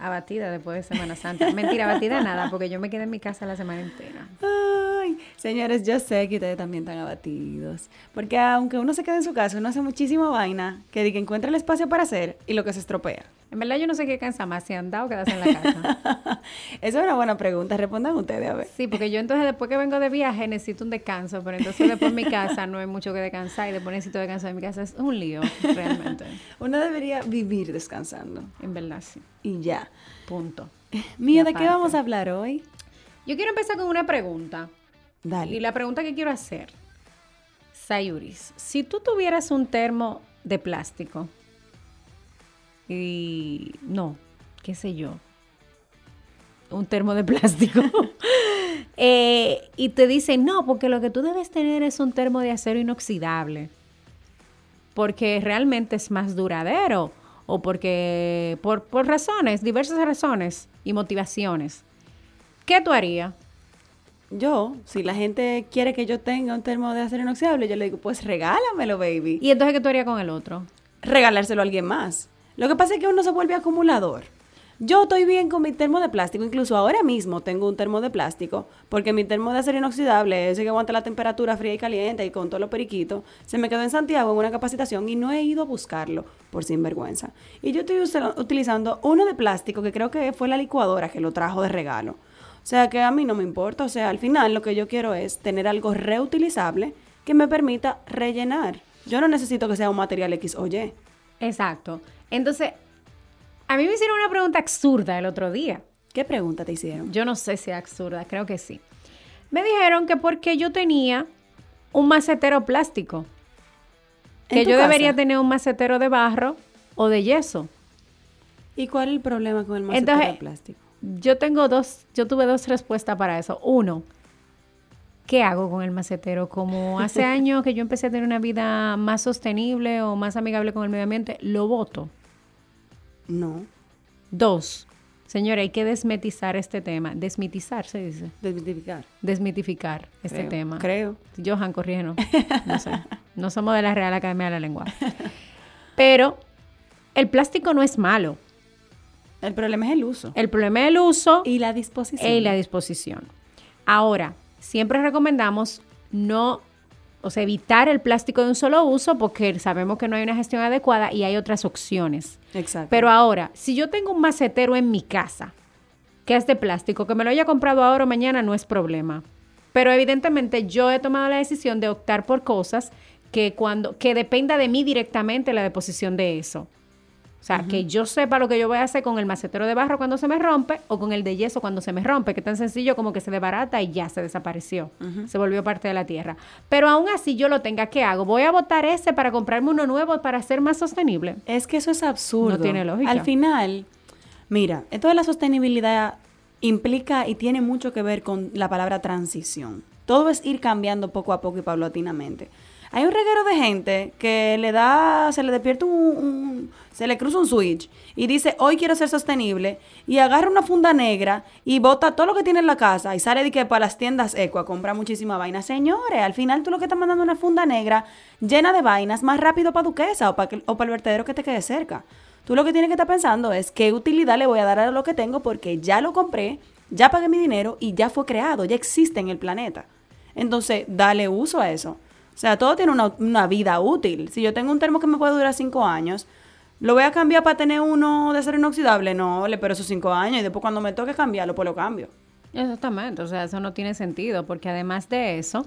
abatida después de Semana Santa. Mentira, abatida nada, porque yo me quedé en mi casa la semana entera. Ay, señores, yo sé que ustedes también están abatidos. Porque aunque uno se quede en su casa, uno hace muchísima vaina que, que encuentra el espacio para hacer y lo que se estropea. En verdad yo no sé qué cansa más, si andar o quedarse en la casa. Esa es una buena pregunta, respondan ustedes a ver. Sí, porque yo entonces después que vengo de viaje necesito un descanso, pero entonces después en mi casa no hay mucho que descansar y después necesito descansar en mi casa. Es un lío, realmente. Uno debería vivir descansando. En verdad, sí. Y ya. Punto. Mía, ¿de qué vamos a hablar hoy? Yo quiero empezar con una pregunta. Dale. Y la pregunta que quiero hacer, Sayuris, si tú tuvieras un termo de plástico, y no, qué sé yo, un termo de plástico. Eh, y te dicen, no, porque lo que tú debes tener es un termo de acero inoxidable, porque realmente es más duradero o porque por, por razones, diversas razones y motivaciones. ¿Qué tú harías? Yo, si la gente quiere que yo tenga un termo de acero inoxidable, yo le digo, pues regálamelo, baby. ¿Y entonces qué tú harías con el otro? Regalárselo a alguien más. Lo que pasa es que uno se vuelve acumulador. Yo estoy bien con mi termo de plástico, incluso ahora mismo tengo un termo de plástico, porque mi termo de acero inoxidable, ese que aguanta la temperatura fría y caliente y con todos los periquitos, se me quedó en Santiago en una capacitación y no he ido a buscarlo por sinvergüenza. Y yo estoy utilizando uno de plástico que creo que fue la licuadora que lo trajo de regalo. O sea que a mí no me importa, o sea, al final lo que yo quiero es tener algo reutilizable que me permita rellenar. Yo no necesito que sea un material X o Y. Exacto. Entonces, a mí me hicieron una pregunta absurda el otro día. ¿Qué pregunta te hicieron? Yo no sé si es absurda, creo que sí. Me dijeron que porque yo tenía un macetero plástico, que yo debería tener un macetero de barro o de yeso. ¿Y cuál es el problema con el macetero plástico? Yo tengo dos, yo tuve dos respuestas para eso. Uno, ¿qué hago con el macetero? Como hace años que yo empecé a tener una vida más sostenible o más amigable con el medio ambiente, lo voto. No. Dos, señora, hay que desmetizar este tema. Desmitizar, se dice. Desmitificar. Desmitificar este tema. Creo. Johan Corrieno. No sé. No somos de la Real Academia de la Lengua. Pero el plástico no es malo. El problema es el uso. El problema es el uso. Y la disposición. Y la disposición. Ahora, siempre recomendamos no o sea, evitar el plástico de un solo uso porque sabemos que no hay una gestión adecuada y hay otras opciones. Exacto. Pero ahora, si yo tengo un macetero en mi casa que es de plástico, que me lo haya comprado ahora o mañana no es problema. Pero evidentemente yo he tomado la decisión de optar por cosas que cuando que dependa de mí directamente la deposición de eso. O sea, que yo sepa lo que yo voy a hacer con el macetero de barro cuando se me rompe o con el de yeso cuando se me rompe, que es tan sencillo como que se desbarata y ya se desapareció. Se volvió parte de la tierra. Pero aún así yo lo tenga, ¿qué hago? ¿Voy a botar ese para comprarme uno nuevo para ser más sostenible? Es que eso es absurdo. No tiene lógica. Al final, mira, esto de la sostenibilidad implica y tiene mucho que ver con la palabra transición. Todo es ir cambiando poco a poco y paulatinamente. Hay un reguero de gente que le da, se le despierta un, se le cruza un switch y dice, hoy quiero ser sostenible, y agarra una funda negra y bota todo lo que tiene en la casa y sale de que para las tiendas eco a comprar muchísima vaina. Señores, al final tú lo que estás mandando una funda negra llena de vainas más rápido para Duquesa o para o el vertedero que te quede cerca. Tú lo que tienes que estar pensando es qué utilidad le voy a dar a lo que tengo porque ya lo compré, ya pagué mi dinero y ya fue creado, ya existe en el planeta. Entonces, dale uso a eso. O sea, todo tiene una, vida útil. Si yo tengo un termo que me puede durar cinco años, ¿lo voy a cambiar para tener uno de acero inoxidable? No, pero esos cinco años y después cuando me toque cambiarlo, pues lo cambio. Exactamente, o sea, eso no tiene sentido porque además de eso,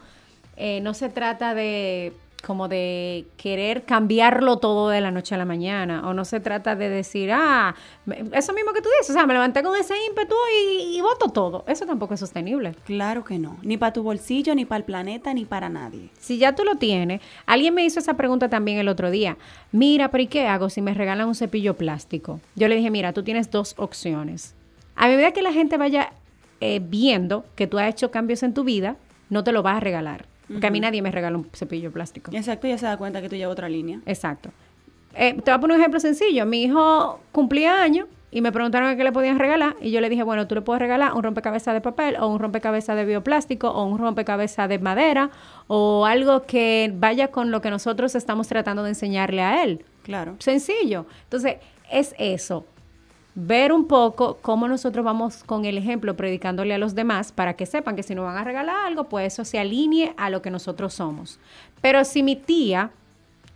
eh, no se trata de como de querer cambiarlo todo de la noche a la mañana. O no se trata de decir, ah, eso mismo que tú dices, o sea, me levanté con ese ímpetu y, y voto todo. Eso tampoco es sostenible. Claro que no. Ni para tu bolsillo, ni para el planeta, ni para nadie. Si ya tú lo tienes, alguien me hizo esa pregunta también el otro día. Mira, pero ¿y qué hago si me regalan un cepillo plástico? Yo le dije, mira, tú tienes dos opciones. A medida que la gente vaya eh, viendo que tú has hecho cambios en tu vida, no te lo vas a regalar porque a mí nadie me regala un cepillo plástico. Exacto, ya se da cuenta que tú llevas otra línea. Exacto. Eh, te voy a poner un ejemplo sencillo. Mi hijo cumplía años y me preguntaron qué le podían regalar y yo le dije, bueno, tú le puedes regalar un rompecabezas de papel o un rompecabezas de bioplástico o un rompecabezas de madera o algo que vaya con lo que nosotros estamos tratando de enseñarle a él. Claro. Sencillo. Entonces, es eso ver un poco cómo nosotros vamos con el ejemplo predicándole a los demás para que sepan que si nos van a regalar algo, pues eso se alinee a lo que nosotros somos. Pero si mi tía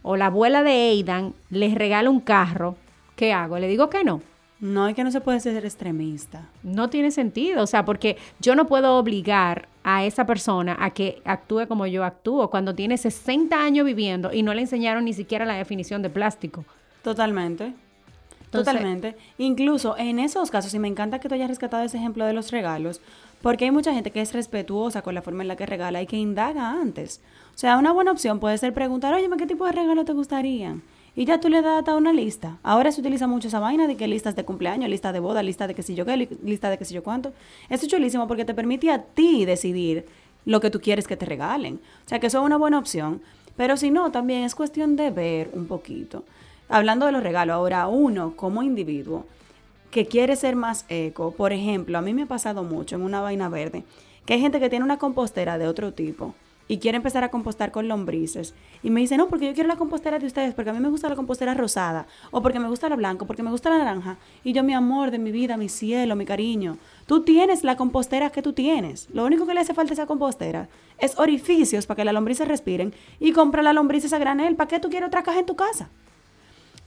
o la abuela de Aidan les regala un carro, ¿qué hago? ¿Le digo que no? No, es que no se puede ser extremista. No tiene sentido, o sea, porque yo no puedo obligar a esa persona a que actúe como yo actúo cuando tiene 60 años viviendo y no le enseñaron ni siquiera la definición de plástico. Totalmente. Totalmente. Incluso en esos casos, y me encanta que tú hayas rescatado ese ejemplo de los regalos, porque hay mucha gente que es respetuosa con la forma en la que regala y que indaga antes. O sea, una buena opción puede ser preguntar, oye, ¿qué tipo de regalo te gustaría? Y ya tú le das a una lista. Ahora se utiliza mucho esa vaina de que listas de cumpleaños, lista de boda, lista de qué sé yo qué, lista de qué sé yo cuánto. Es chulísimo porque te permite a ti decidir lo que tú quieres que te regalen. O sea, que eso es una buena opción. Pero si no, también es cuestión de ver un poquito hablando de los regalos, ahora uno como individuo que quiere ser más eco, por ejemplo, a mí me ha pasado mucho en una vaina verde, que hay gente que tiene una compostera de otro tipo y quiere empezar a compostar con lombrices. Y me dice, no, porque yo quiero la compostera de ustedes, porque a mí me gusta la compostera rosada, o porque me gusta la blanca, porque me gusta la naranja. Y yo, mi amor de mi vida, mi cielo, mi cariño, tú tienes la compostera que tú tienes. Lo único que le hace falta a esa compostera es orificios para que las lombrices respiren y compra la lombrices a granel. ¿Para qué tú quieres otra caja en tu casa?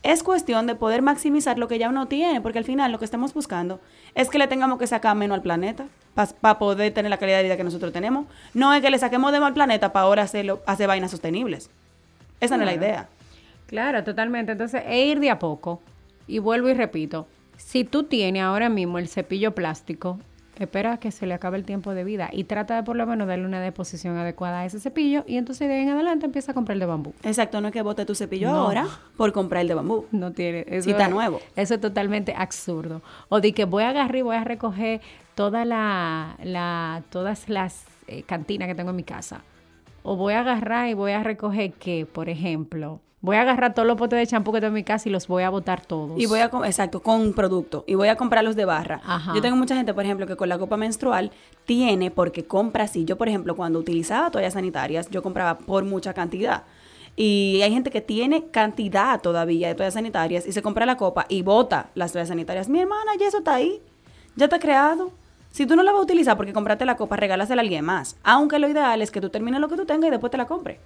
Es cuestión de poder maximizar lo que ya uno tiene, porque al final lo que estamos buscando es que le tengamos que sacar menos al planeta para poder tener la calidad de vida que nosotros tenemos. No es que le saquemos de al planeta para ahora hacerlo, hacer vainas sostenibles. Esa no es la idea. Claro, totalmente. Entonces, e ir de a poco. Y vuelvo y repito, si tú tienes ahora mismo el cepillo plástico espera que se le acabe el tiempo de vida y trata de por lo menos darle una deposición adecuada a ese cepillo y entonces de ahí en adelante empieza a comprar el de bambú. Exacto, no es que bote tu cepillo ahora por comprar el de bambú. No tiene. Eso si está nuevo. Eso es totalmente absurdo. O de que voy a agarrar y voy a recoger toda la, la, todas las eh, cantinas que tengo en mi casa. O voy a agarrar y voy a recoger que, por ejemplo, Voy a agarrar todos los potes de champú que tengo en mi casa y los voy a botar todos. Y voy a, exacto, con un producto. Y voy a comprarlos de barra. Yo tengo mucha gente, por ejemplo, que con la copa menstrual tiene porque compra así. Yo, por ejemplo, cuando utilizaba toallas sanitarias, yo compraba por mucha cantidad. Y hay gente que tiene cantidad todavía de toallas sanitarias y se compra la copa y bota las toallas sanitarias. Mi hermana, ya eso está ahí. Ya está creado. Si tú no la vas a utilizar porque compraste la copa, regálasela a alguien más. Aunque lo ideal es que tú termines lo que tú tengas y después te la compres.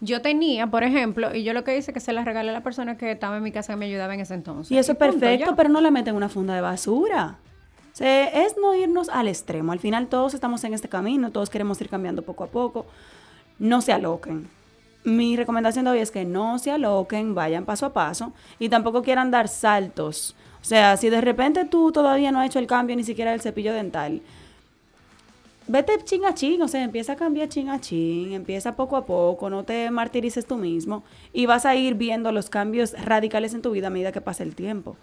Yo tenía, por ejemplo, y yo lo que hice es que se la regalé a la persona que estaba en mi casa que me ayudaba en ese entonces. Y eso es perfecto, pero no la meten en una funda de basura. O es no irnos al extremo. Al final todos estamos en este camino, todos queremos ir cambiando poco a poco. No se aloquen. Mi recomendación de hoy es que no se aloquen, vayan paso a paso y tampoco quieran dar saltos. O sea, si de repente tú todavía no has hecho el cambio ni siquiera del cepillo dental, vete ching a ching, o sea, empieza a cambiar ching a ching, empieza poco a poco, no te martirices tú mismo y vas a ir viendo los cambios radicales en tu vida a medida que pase el tiempo.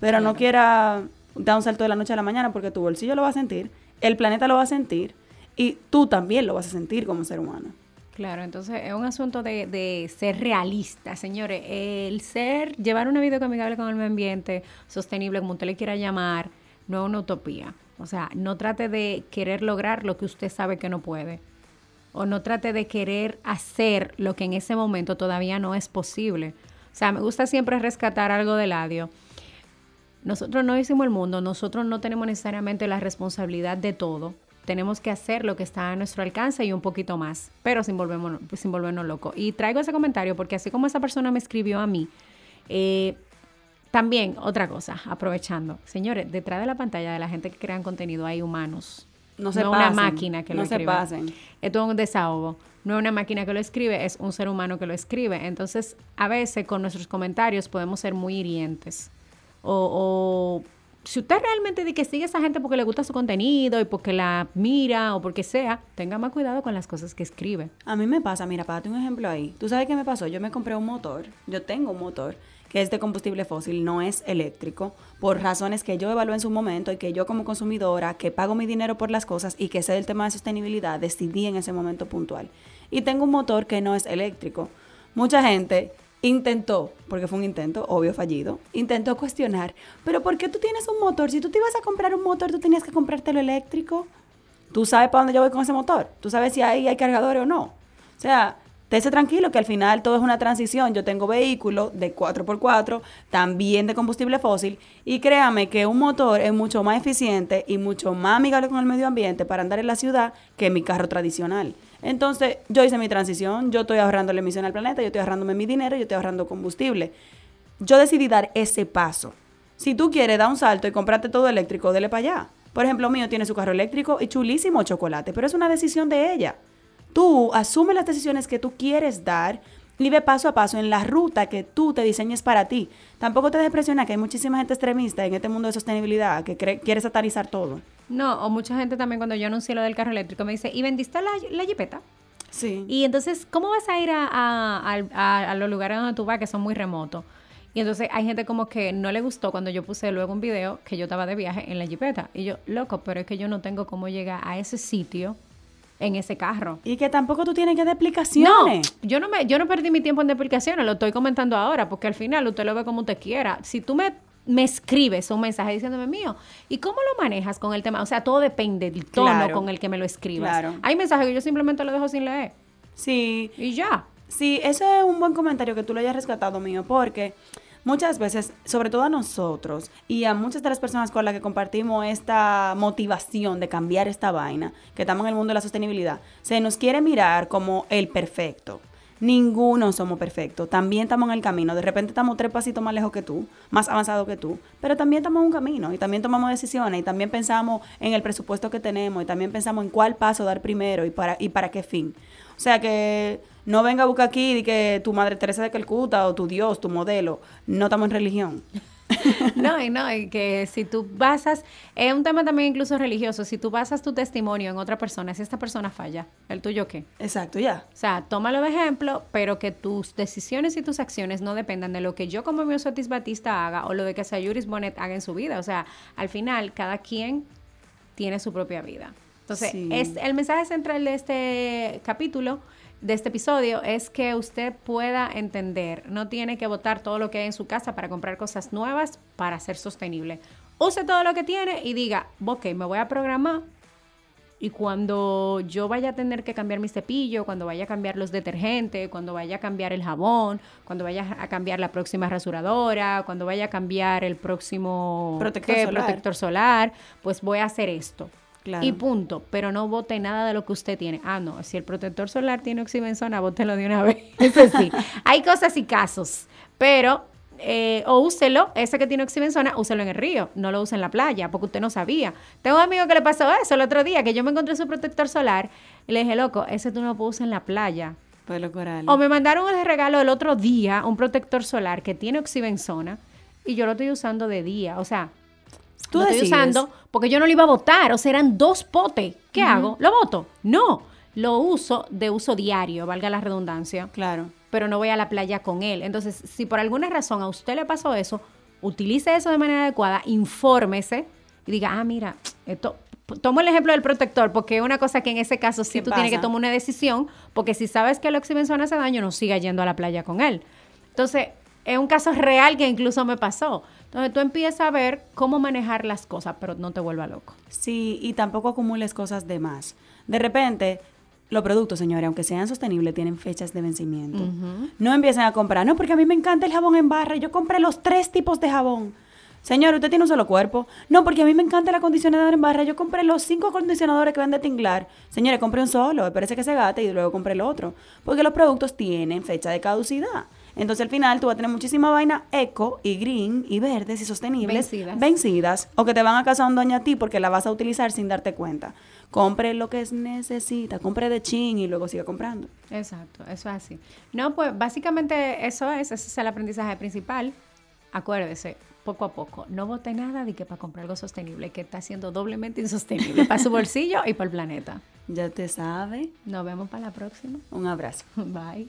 Pero no quiera dar un salto de la noche a la mañana porque tu bolsillo lo va a sentir, el planeta lo va a sentir y tú también lo vas a sentir como ser humano. Claro, entonces es un asunto de, ser realista, señores. El ser, llevar una vida amigable con el medio ambiente, sostenible, como usted le quiera llamar, no es una utopía. O sea, no trate de querer lograr lo que usted sabe que no puede. O no trate de querer hacer lo que en ese momento todavía no es posible. O sea, me gusta siempre rescatar algo del audio. Nosotros no hicimos el mundo, nosotros no tenemos necesariamente la responsabilidad de todo. Tenemos que hacer lo que está a nuestro alcance y un poquito más, pero sin, volvernos, sin volvernos locos. Y traigo ese comentario porque así como esa persona me escribió a mí, eh, también, otra cosa, aprovechando. Señores, detrás de la pantalla de la gente que crean contenido hay humanos. No se no una pasen, máquina que lo no se escribe. pasen. Esto es un desahogo. No es una máquina que lo escribe, es un ser humano que lo escribe. Entonces, a veces con nuestros comentarios podemos ser muy hirientes. O, o si usted realmente dice que sigue a esa gente porque le gusta su contenido y porque la mira o porque sea, tenga más cuidado con las cosas que escribe. A mí me pasa, mira, para darte un ejemplo ahí. ¿Tú sabes qué me pasó? Yo me compré un motor, yo tengo un motor que es de combustible fósil, no es eléctrico, por razones que yo evalué en su momento y que yo como consumidora, que pago mi dinero por las cosas y que sé del tema de sostenibilidad, decidí en ese momento puntual. Y tengo un motor que no es eléctrico. Mucha gente intentó, porque fue un intento, obvio fallido, intentó cuestionar, pero ¿por qué tú tienes un motor? Si tú te ibas a comprar un motor, tú tenías que comprártelo eléctrico. Tú sabes para dónde yo voy con ese motor. Tú sabes si ahí hay cargadores o no. O sea, Esté tranquilo que al final todo es una transición. Yo tengo vehículo de 4x4, también de combustible fósil, y créame que un motor es mucho más eficiente y mucho más amigable con el medio ambiente para andar en la ciudad que mi carro tradicional. Entonces, yo hice mi transición, yo estoy ahorrando la emisión al planeta, yo estoy ahorrándome mi dinero, yo estoy ahorrando combustible. Yo decidí dar ese paso. Si tú quieres dar un salto y comprarte todo eléctrico, dele para allá. Por ejemplo, mío tiene su carro eléctrico y chulísimo chocolate, pero es una decisión de ella. Tú asume las decisiones que tú quieres dar y ve paso a paso en la ruta que tú te diseñes para ti. Tampoco te depresiona que hay muchísima gente extremista en este mundo de sostenibilidad que quiere satanizar todo. No, o mucha gente también cuando yo anuncié lo del carro eléctrico me dice, ¿y vendiste la, la jipeta? Sí. Y entonces, ¿cómo vas a ir a, a, a, a los lugares donde tú vas que son muy remotos? Y entonces hay gente como que no le gustó cuando yo puse luego un video que yo estaba de viaje en la jipeta. Y yo, loco, pero es que yo no tengo cómo llegar a ese sitio en ese carro. Y que tampoco tú tienes que dar explicaciones. No, yo no, me, yo no perdí mi tiempo en explicaciones, lo estoy comentando ahora, porque al final usted lo ve como usted quiera. Si tú me, me escribes un mensaje diciéndome mío, ¿y cómo lo manejas con el tema? O sea, todo depende del tono Claro. con el que me lo escribas. Claro. Hay mensajes que yo simplemente lo dejo sin leer. Sí. Y ya. Sí, eso es un buen comentario que tú lo hayas rescatado mío, porque muchas veces, sobre todo a nosotros y a muchas de las personas con las que compartimos esta motivación de cambiar esta vaina, que estamos en el mundo de la sostenibilidad, se nos quiere mirar como el perfecto. Ninguno somos perfectos. También estamos en el camino. De repente estamos tres pasitos más lejos que tú, más avanzados que tú. Pero también estamos en un camino y también tomamos decisiones y también pensamos en el presupuesto que tenemos y también pensamos en cuál paso dar primero y para, y para qué fin. O sea que no venga a buscar aquí y que tu madre Teresa de Calcuta o tu Dios, tu modelo. No estamos en religión. No, y no, y que si tú basas, es un tema también incluso religioso, si tú basas tu testimonio en otra persona, si esta persona falla, ¿el tuyo qué? Exacto, ya. O sea, tómalo de ejemplo, pero que tus decisiones y tus acciones no dependan de lo que yo como Miosotis Batista haga o lo de que Sayuris Bonet haga en su vida. O sea, al final, cada quien tiene su propia vida. Entonces, Sí. es, el mensaje central de este capítulo, de este episodio, es que usted pueda entender, no tiene que botar todo lo que hay en su casa para comprar cosas nuevas para ser sostenible. Use todo lo que tiene y diga, ok, me voy a programar y cuando yo vaya a tener que cambiar mi cepillo, cuando vaya a cambiar los detergentes, cuando vaya a cambiar el jabón, cuando vaya a cambiar la próxima rasuradora, cuando vaya a cambiar el próximo Protector ¿qué? solar. protector solar, pues voy a hacer esto. Claro. Y punto. Pero no bote nada de lo que usted tiene. Ah, no. Si el protector solar tiene oxibenzona, bótelo de una vez. Eso sí. Hay cosas y casos. Pero, eh, o úselo, ese que tiene oxibenzona, úselo en el río. No lo use en la playa, porque usted no sabía. Tengo un amigo que le pasó eso el otro día, que yo me encontré su protector solar. Y le dije, loco, ese tú no lo puedes usar en la playa. Coral. O me mandaron el regalo el otro día, un protector solar que tiene oxibenzona. Y yo lo estoy usando de día. O sea, Tú lo estoy usando porque yo no lo iba a votar. O sea, eran dos potes. ¿Qué hago? ¿Lo voto? No. Lo uso de uso diario, valga la redundancia. Claro. Pero no voy a la playa con él. Entonces, si por alguna razón a usted le pasó eso, utilice eso de manera adecuada, infórmese y diga, ah, mira, esto. Tomo el ejemplo del protector, porque es una cosa que en ese caso sí ¿Qué tú tienes que tomar una decisión, porque si sabes que el oxibenzona hace daño, no siga yendo a la playa con él. Entonces, es un caso real que incluso me pasó. Entonces, tú empiezas a ver cómo manejar las cosas, pero no te vuelva loco. Sí, y tampoco acumules cosas de más. De repente, los productos, señores, aunque sean sostenibles, tienen fechas de vencimiento. No empiecen a comprar, no, porque a mí me encanta el jabón en barra. Yo compré los tres tipos de jabón. Señor, usted tiene un solo cuerpo. No, porque a mí me encanta el acondicionador en barra. Yo compré los cinco acondicionadores que venden Tinglar. Señores, compré un solo, parece que se gate y luego compré el otro. Porque los productos tienen fecha de caducidad. Entonces al final tú vas a tener muchísima vaina eco y green y verdes y sostenibles Vencidas. vencidas o que te van a causar un daño a ti porque la vas a utilizar sin darte cuenta. Compre lo que es necesita, compre de chin y luego siga comprando. Exacto, eso es así. No, pues básicamente eso es, ese es el aprendizaje principal. Acuérdese, poco a poco, no bote nada de que para comprar algo sostenible, que está siendo doblemente insostenible para su bolsillo y para el planeta. Ya te sabe. Nos vemos para la próxima. Un abrazo. Bye.